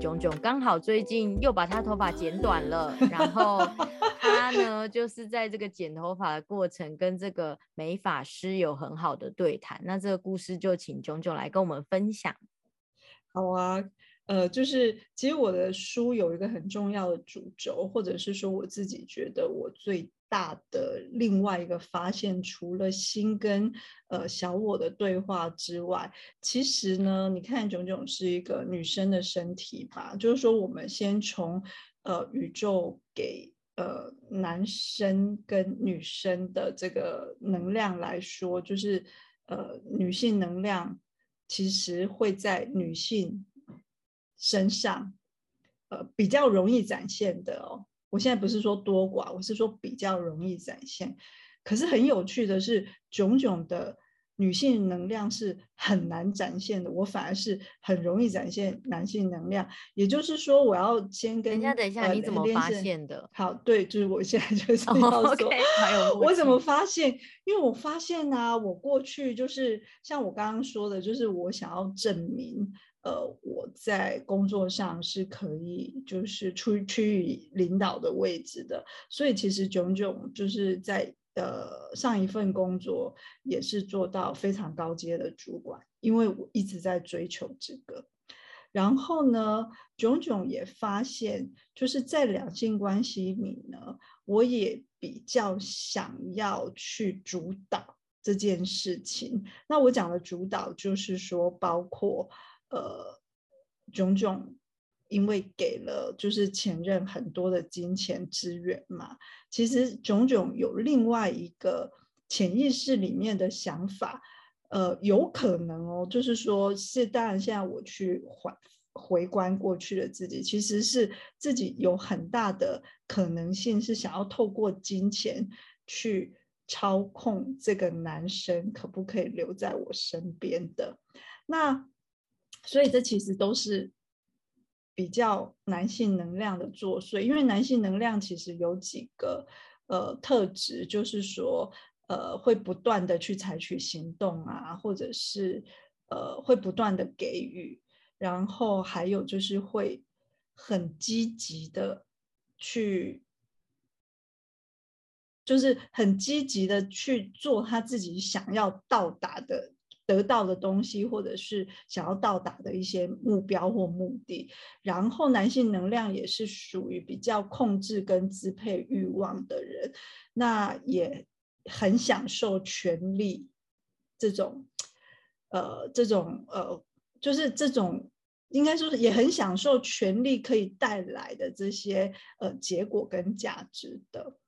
炯炯刚好最近又把他头发剪短了，然后他呢就是在这个剪头发的过程跟这个美发师有很好的对谈。那这个故事就请炯炯来跟我们分享。好啊，呃，就是其实我的书有一个很重要的主轴，或者是说我自己觉得我最。大的另外一个发现，除了心跟呃小我的对话之外，其实呢，你看炯炯是一个女生的身体吧？就是说，我们先从呃宇宙给呃男生跟女生的这个能量来说，就是呃女性能量其实会在女性身上呃比较容易展现的哦。我现在不是说多寡，我是说比较容易展现。可是很有趣的是，炯炯的女性能量是很难展现的，我反而是很容易展现男性能量。也就是说，我要先跟等一下，等一下，你怎么发现的？好，对，就是我现在就是要说，我怎么发现？因为我发现呢，我过去就是像我刚刚说的，就是我想要证明。呃，我在工作上是可以，就是处区域领导的位置的，所以其实炯炯就是在呃上一份工作也是做到非常高阶的主管，因为我一直在追求这个。然后呢，炯炯也发现，就是在两性关系里呢，我也比较想要去主导这件事情。那我讲的主导，就是说包括。呃，炯炯因为给了就是前任很多的金钱资源嘛，其实炯炯有另外一个潜意识里面的想法，呃，有可能哦，就是说是当然现在我去回回观过去的自己，其实是自己有很大的可能性是想要透过金钱去操控这个男生可不可以留在我身边的那。所以这其实都是比较男性能量的作祟，因为男性能量其实有几个呃特质，就是说呃会不断的去采取行动啊，或者是呃会不断的给予，然后还有就是会很积极的去，就是很积极的去做他自己想要到达的。得到的东西，或者是想要到达的一些目标或目的，然后男性能量也是属于比较控制跟支配欲望的人，那也很享受权力这种，呃，这种呃，就是这种应该说是也很享受权力可以带来的这些呃结果跟价值的。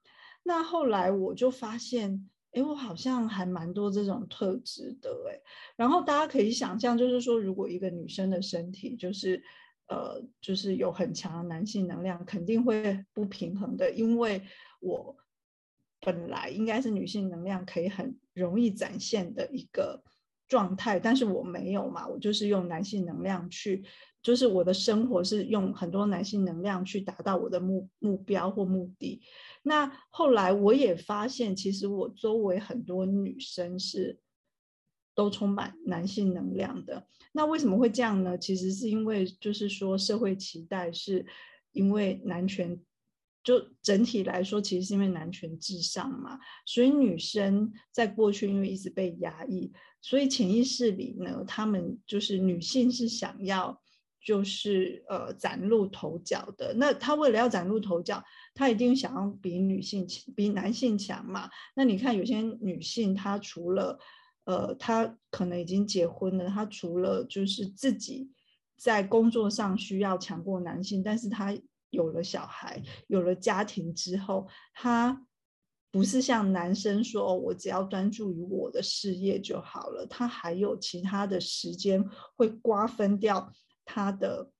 那后来我就发现。哎，我好像还蛮多这种特质的哎。然后大家可以想象，就是说，如果一个女生的身体就是，呃，就是有很强的男性能量，肯定会不平衡的。因为我本来应该是女性能量可以很容易展现的一个状态，但是我没有嘛，我就是用男性能量去，就是我的生活是用很多男性能量去达到我的目目标或目的。那后来我也发现，其实我周围很多女生是都充满男性能量的。那为什么会这样呢？其实是因为就是说社会期待是因为男权，就整体来说，其实是因为男权至上嘛。所以女生在过去因为一直被压抑，所以潜意识里呢，他们就是女性是想要就是呃崭露头角的。那他为了要崭露头角。他一定想要比女性比男性强嘛？那你看有些女性，她除了呃，她可能已经结婚了，她除了就是自己在工作上需要强过男性，但是她有了小孩，有了家庭之后，她不是像男生说，我只要专注于我的事业就好了，她还有其他的时间会瓜分掉他的。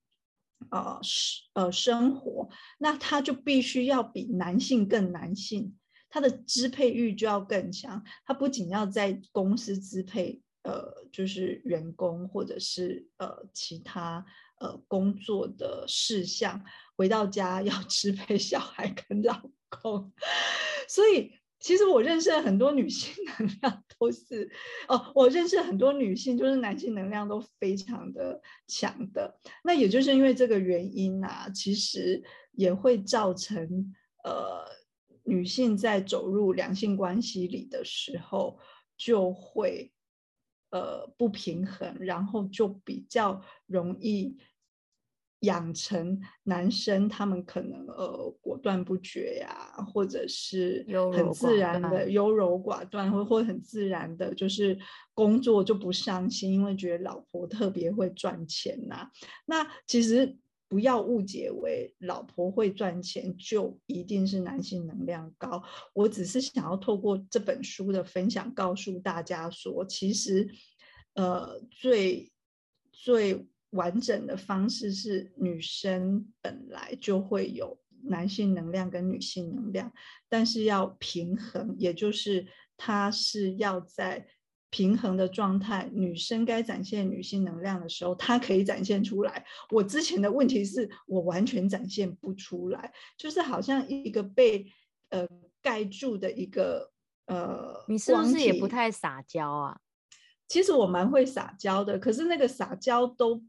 呃，生呃生活，那他就必须要比男性更男性，他的支配欲就要更强。他不仅要在公司支配，呃，就是员工或者是呃其他呃工作的事项，回到家要 支配小孩跟老公。所以其实我认识很多女性能量都是哦，我认识很多女性就是男性能量都非常的强的。那也就是因为这个原因啊，其实也会造成呃女性在走入两性关系里的时候就会呃不平衡，然后就比较容易。养成男生他们可能呃果断不决呀，或者是很自然的优柔寡断，或或很自然的，就是工作就不上心，因为觉得老婆特别会赚钱呐。那其实不要误解为老婆会赚钱就一定是男性能量高。我只是想要透过这本书的分享，告诉大家说，其实呃最最。完整的方式是女生本来就会有男性能量跟女性能量，但是要平衡，也就是它是要在平衡的状态，女生该展现女性能量的时候，她可以展现出来。我之前的问题是我完全展现不出来，就是好像一个被呃盖住的一个呃，你是不是也不太撒娇啊？其实我蛮会撒娇的，可是那个撒娇都。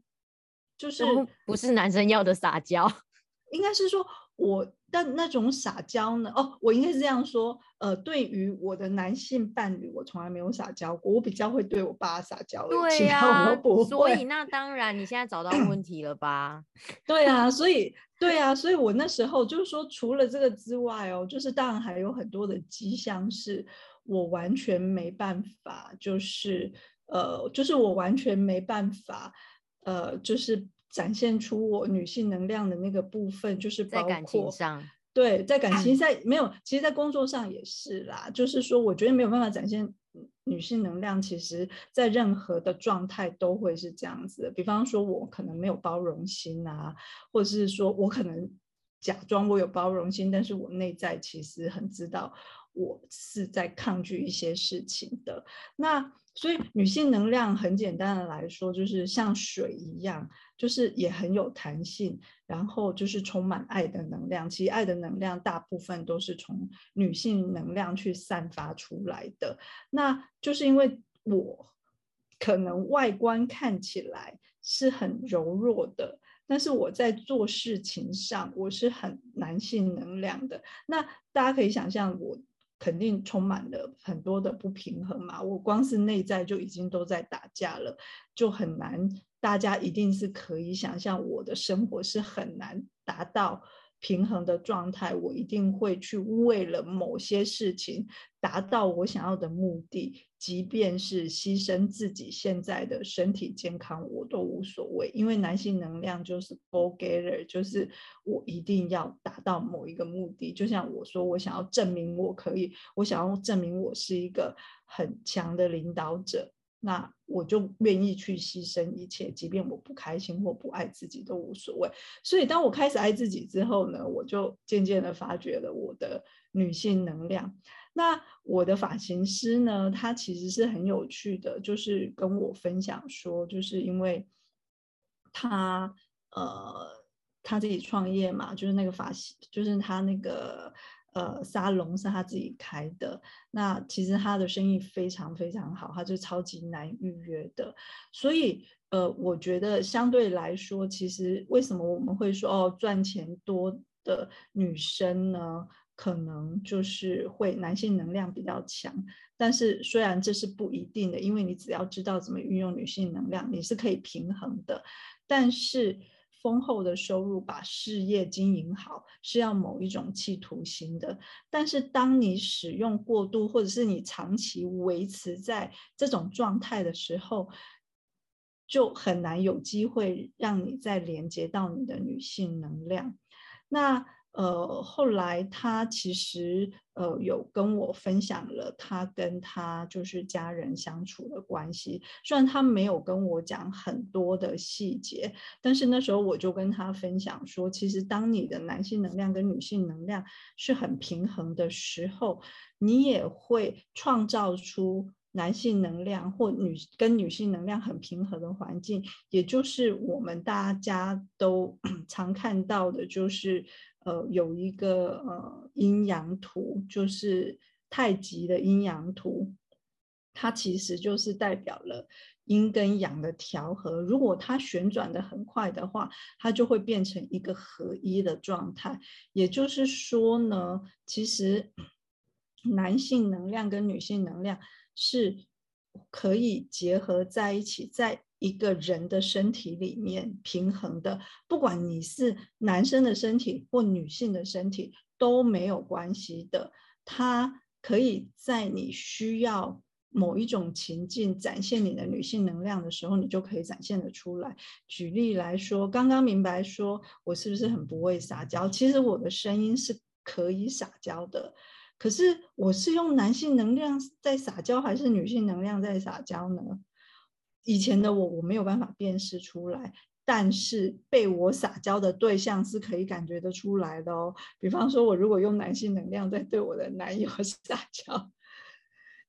就是不是男生要的撒娇，应该是说我但那种撒娇呢？哦，我应该是这样说。呃，对于我的男性伴侣，我从来没有撒娇过。我比较会对我爸撒娇，对呀，所以那当然，你现在找到问题了吧？对啊，所以对啊，所以我那时候就是说，除了这个之外哦，就是当然还有很多的迹象，是我完全没办法，就是呃，就是我完全没办法。呃，就是展现出我女性能量的那个部分，就是在感情上，对，在感情在没有，其实，在工作上也是啦。就是说，我觉得没有办法展现女性能量，其实在任何的状态都会是这样子。比方说，我可能没有包容心啊，或者是说我可能假装我有包容心，但是我内在其实很知道我是在抗拒一些事情的。那所以女性能量很简单的来说，就是像水一样，就是也很有弹性，然后就是充满爱的能量。其实爱的能量大部分都是从女性能量去散发出来的。那就是因为我可能外观看起来是很柔弱的，但是我在做事情上我是很男性能量的。那大家可以想象我。肯定充满了很多的不平衡嘛，我光是内在就已经都在打架了，就很难。大家一定是可以想象，我的生活是很难达到。平衡的状态，我一定会去为了某些事情达到我想要的目的，即便是牺牲自己现在的身体健康，我都无所谓。因为男性能量就是 go getter，就是我一定要达到某一个目的。就像我说，我想要证明我可以，我想要证明我是一个很强的领导者。那我就愿意去牺牲一切，即便我不开心或不爱自己都无所谓。所以，当我开始爱自己之后呢，我就渐渐的发掘了我的女性能量。那我的发型师呢，他其实是很有趣的，就是跟我分享说，就是因为他呃他自己创业嘛，就是那个发型，就是他那个。呃，沙龙是他自己开的，那其实他的生意非常非常好，他就超级难预约的。所以，呃，我觉得相对来说，其实为什么我们会说哦，赚钱多的女生呢，可能就是会男性能量比较强。但是虽然这是不一定的，因为你只要知道怎么运用女性能量，你是可以平衡的。但是。丰厚的收入，把事业经营好，是要某一种企图心的。但是，当你使用过度，或者是你长期维持在这种状态的时候，就很难有机会让你再连接到你的女性能量。那。呃，后来他其实呃有跟我分享了他跟他就是家人相处的关系，虽然他没有跟我讲很多的细节，但是那时候我就跟他分享说，其实当你的男性能量跟女性能量是很平衡的时候，你也会创造出男性能量或女跟女性能量很平衡的环境，也就是我们大家都 常看到的，就是。呃，有一个呃阴阳图，就是太极的阴阳图，它其实就是代表了阴跟阳的调和。如果它旋转的很快的话，它就会变成一个合一的状态。也就是说呢，其实男性能量跟女性能量是可以结合在一起，在一个人的身体里面平衡的。不管你是男生的身体或女性的身体都没有关系的，它。可以在你需要某一种情境展现你的女性能量的时候，你就可以展现的出来。举例来说，刚刚明白说我是不是很不会撒娇？其实我的声音是可以撒娇的，可是我是用男性能量在撒娇，还是女性能量在撒娇呢？以前的我，我没有办法辨识出来。但是被我撒娇的对象是可以感觉得出来的哦。比方说，我如果用男性能量在对我的男友 撒娇，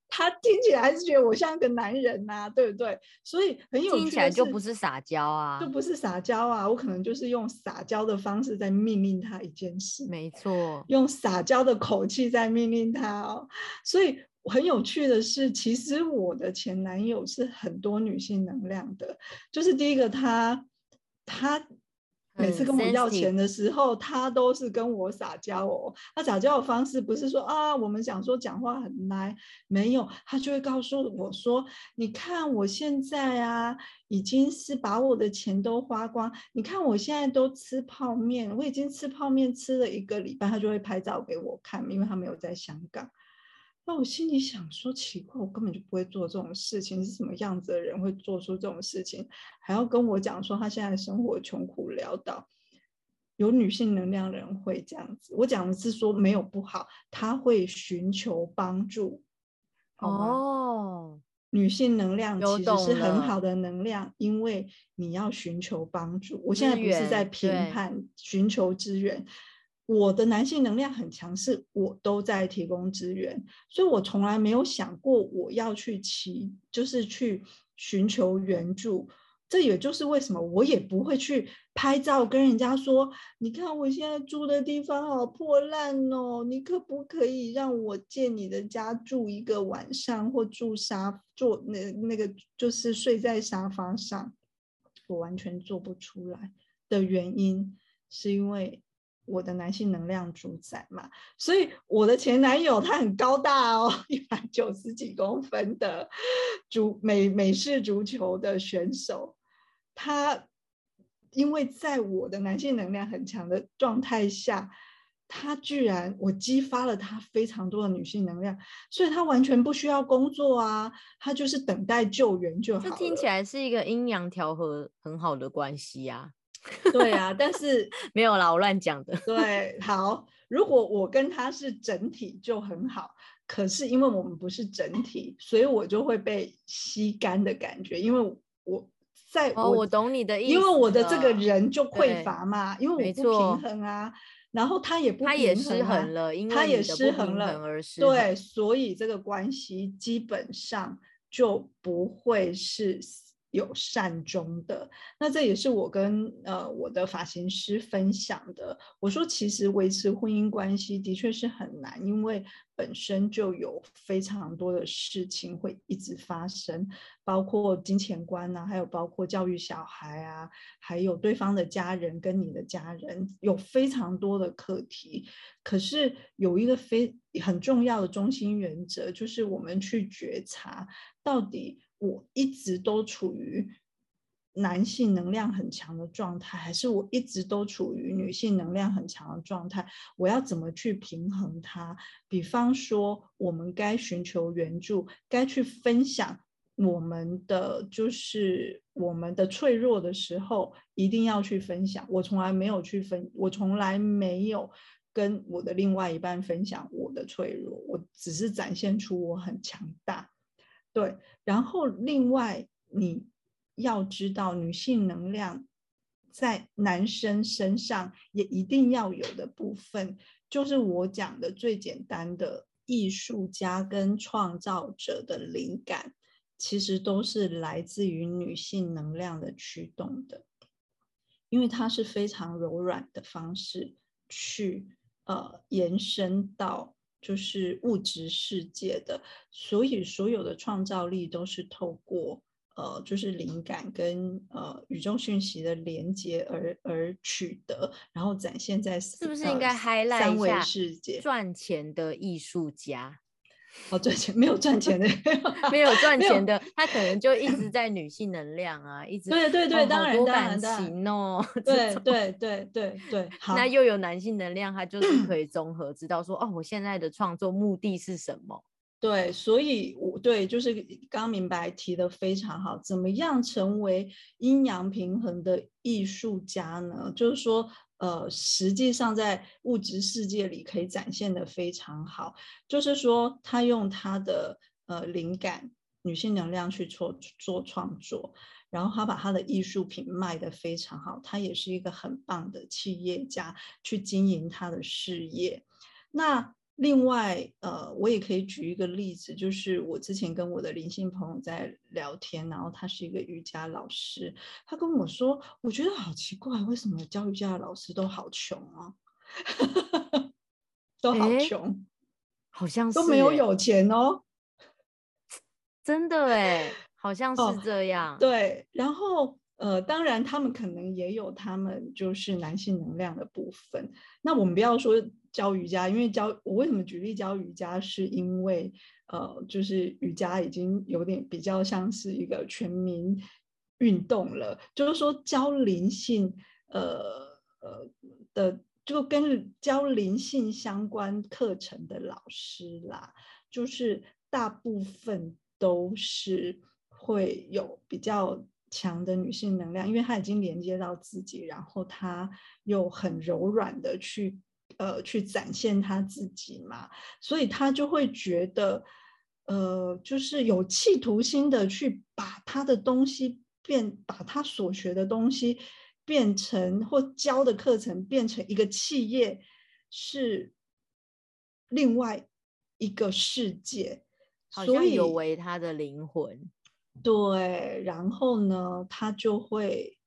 他听起来还是觉得我像个男人呐，对不对？所以很有听起来就不是撒娇啊，就不是撒娇啊。我可能就是用撒娇的方式在命令他一件事，没错，用撒娇的口气在命令他哦。所以很有趣的是，其实我的前男友是很多女性能量的，就是第一个他。他每次跟我要钱的时候，他都是跟我撒娇哦。他撒娇的方式不是说啊，我们想说讲话很奶，没有，他就会告诉我说：“你看我现在啊，已经是把我的钱都花光。你看我现在都吃泡面，我已经吃泡面吃了一个礼拜。”他就会拍照给我看，因为他没有在香港。那我心里想说，奇怪，我根本就不会做这种事情，是什么样子的人会做出这种事情，还要跟我讲说他现在生活穷苦潦倒？有女性能量人会这样子，我讲的是说没有不好，他会寻求帮助。哦，女性能量其实是很好的能量，因为你要寻求帮助。我现在不是在评判，寻求资源。我的男性能量很强势，我都在提供资源，所以我从来没有想过我要去祈，就是去寻求援助。这也就是为什么我也不会去拍照跟人家说：“你看我现在住的地方好破烂哦，你可不可以让我借你的家住一个晚上，或住沙坐那那个就是睡在沙发上？”我完全做不出来的原因是因为。我的男性能量主宰嘛，所以我的前男友他很高大哦，一百九十几公分的足美美式足球的选手，他因为在我的男性能量很强的状态下，他居然我激发了他非常多的女性能量，所以他完全不需要工作啊，他就是等待救援就好。这听起来是一个阴阳调和很好的关系呀。对啊，但是 没有啦，我乱讲的。对，好，如果我跟他是整体就很好，可是因为我们不是整体，所以我就会被吸干的感觉。因为我在，哦，我懂你的意思，因为我的这个人就匮乏嘛，因为我不平衡啊，然后他也不，他也失衡了，因为他也失衡了，而失对，所以这个关系基本上就不会是。有善终的，那这也是我跟呃我的发型师分享的。我说，其实维持婚姻关系的确是很难，因为本身就有非常多的事情会一直发生，包括金钱观啊，还有包括教育小孩啊，还有对方的家人跟你的家人，有非常多的课题。可是有一个非很重要的中心原则，就是我们去觉察到底。我一直都处于男性能量很强的状态，还是我一直都处于女性能量很强的状态？我要怎么去平衡它？比方说，我们该寻求援助，该去分享我们的就是我们的脆弱的时候，一定要去分享。我从来没有去分，我从来没有跟我的另外一半分享我的脆弱，我只是展现出我很强大。对，然后另外你要知道，女性能量在男生身上也一定要有的部分，就是我讲的最简单的艺术家跟创造者的灵感，其实都是来自于女性能量的驱动的，因为它是非常柔软的方式去呃延伸到。就是物质世界的，所以所有的创造力都是透过呃，就是灵感跟呃宇宙讯息的连接而而取得，然后展现在是不是应该 highlight 三维世界赚钱的艺术家？哦，赚钱没有赚钱的，没有赚钱的，他可能就一直在女性能量啊，一直对对对，当然当然情哦，对对对对对。那又有男性能量，他就是可以综合知道说，哦，我现在的创作目的是什么？对，所以我对就是刚明白提的非常好，怎么样成为阴阳平衡的艺术家呢？就是说。呃，实际上在物质世界里可以展现的非常好，就是说他用他的呃灵感、女性能量去做做创作，然后他把他的艺术品卖得非常好，他也是一个很棒的企业家去经营他的事业。那另外，呃，我也可以举一个例子，就是我之前跟我的灵性朋友在聊天，然后他是一个瑜伽老师，他跟我说，我觉得好奇怪，为什么教瑜伽的老师都好穷啊？都好穷，好像都没有有钱哦，真的哎，好像是这样。对，然后。呃，当然，他们可能也有他们就是男性能量的部分。那我们不要说教瑜伽，因为教我为什么举例教瑜伽，是因为呃，就是瑜伽已经有点比较像是一个全民运动了。就是说教灵性，呃呃的，就跟教灵性相关课程的老师啦，就是大部分都是会有比较。强的女性能量，因为她已经连接到自己，然后她又很柔软的去呃去展现他自己嘛，所以他就会觉得呃就是有企图心的去把他的东西变，把他所学的东西变成或教的课程变成一个企业，是另外一个世界，所以有违他的灵魂。对，然后呢，他就会，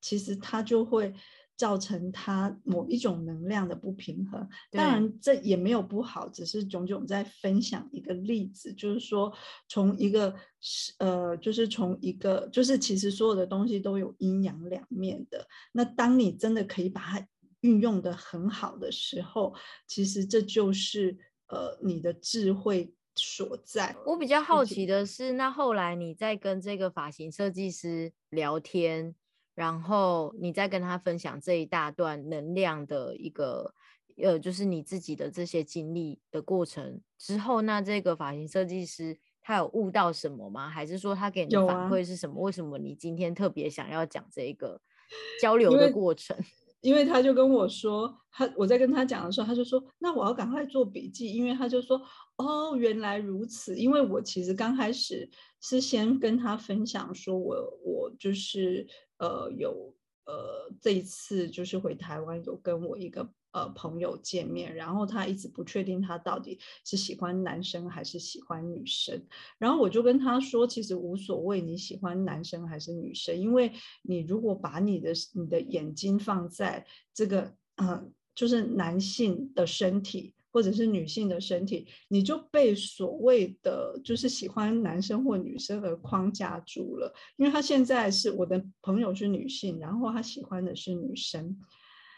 其实他就会造成他某一种能量的不平衡。当然，这也没有不好，只是炯炯在分享一个例子，就是说，从一个是呃，就是从一个，就是其实所有的东西都有阴阳两面的。那当你真的可以把它运用的很好的时候，其实这就是呃你的智慧。所在，我比较好奇的是，那后来你在跟这个发型设计师聊天，然后你再跟他分享这一大段能量的一个，呃，就是你自己的这些经历的过程之后，那这个发型设计师他有悟到什么吗？还是说他给你的反馈是什么？为什么你今天特别想要讲这个 交流的过程？因为他就跟我说，他我在跟他讲的时候，他就说，那我要赶快做笔记，因为他就说，哦，原来如此。因为我其实刚开始是先跟他分享说，我我就是呃有呃这一次就是回台湾有跟我一个。呃，朋友见面，然后他一直不确定他到底是喜欢男生还是喜欢女生。然后我就跟他说，其实无所谓你喜欢男生还是女生，因为你如果把你的你的眼睛放在这个嗯，就是男性的身体或者是女性的身体，你就被所谓的就是喜欢男生或女生而框架住了。因为他现在是我的朋友是女性，然后他喜欢的是女生。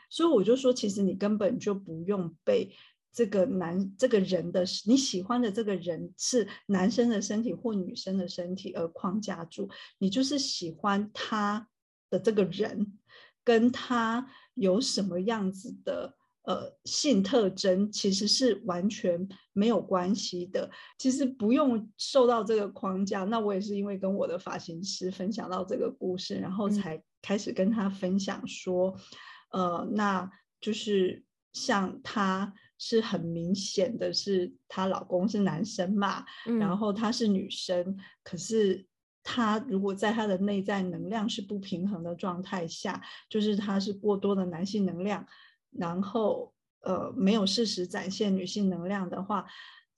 所以我就说，其实你根本就不用被这个男这个人的你喜欢的这个人是男生的身体或女生的身体而框架住，你就是喜欢他的这个人，跟他有什么样子的呃性特征，其实是完全没有关系的。其实不用受到这个框架。那我也是因为跟我的发型师分享到这个故事，然后才开始跟他分享说。呃，那就是像她是很明显的是她老公是男生嘛，然后她是女生，可是她如果在她的内在能量是不平衡的状态下，就是她是过多的男性能量，然后呃没有适时展现女性能量的话，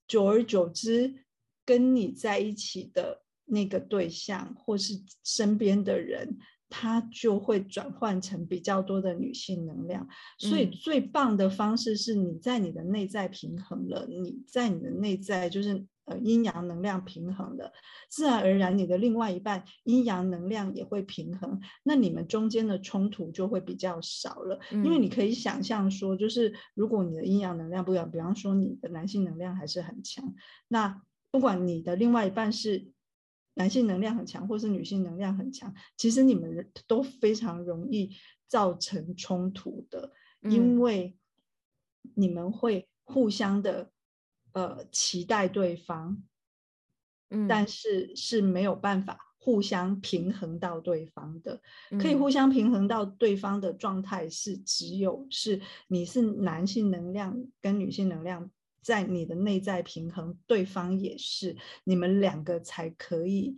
久而久之跟你在一起的那个对象或是身边的人。他就会转换成比较多的女性能量。所以嗯最棒的方式是你在你的内在平衡了，你在你的内在就是呃阴阳能量平衡的，自然而然你的另外一半阴阳能量也会平衡，那你们中间的冲突就会比较少了。因为你嗯。可以想象说，就是如果你的阴阳能量不一样，比方说你的男性能量还是很强，那不管你的另外一半是男性能量很强，或是女性能量很强，其实你们都非常容易造成冲突的，因嗯。为你们会互相的呃期待对方，但嗯是是没有办法互相平衡到对方的。可以嗯互相平衡到对方的状态是只有是你是男性能量跟女性能量在你的内在平衡，对方也是，你们两个才可以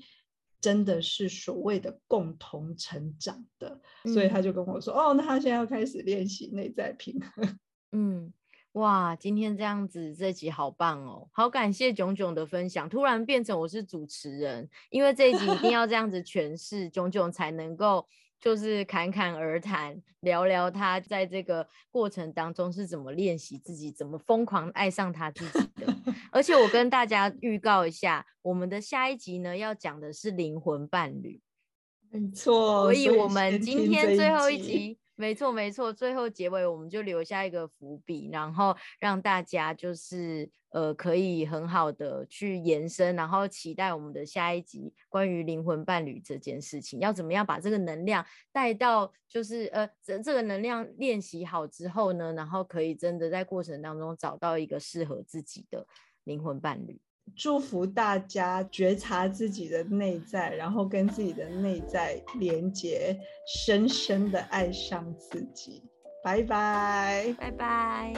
真的是所谓的共同成长的。所以他嗯就跟我说，哦，那他现在要开始练习内在平衡。嗯，哇，今天这样子这集好棒哦，好感谢炯炯的分享，突然变成我是主持人，因为这一集一定要这样子诠释，炯炯才能够就是侃侃而谈，聊聊他在这个过程当中是怎么练习自己，怎么疯狂爱上他自己的。而且我跟大家预告一下，我们的下一集呢要讲的是灵魂伴侣。没错，所以我们今天最后一集集，没错没错，最后结尾我们就留下一个伏笔，然后让大家就是呃可以很好的去延伸，然后期待我们的下一集关于灵魂伴侣这件事情，要怎么样把这个能量带到就是呃这这个能量练习好之后呢，然后可以真的在过程当中找到一个适合自己的灵魂伴侣。祝福大家觉察自己的内在，然后跟自己的内在连接，深深的爱上自己。拜拜。拜拜。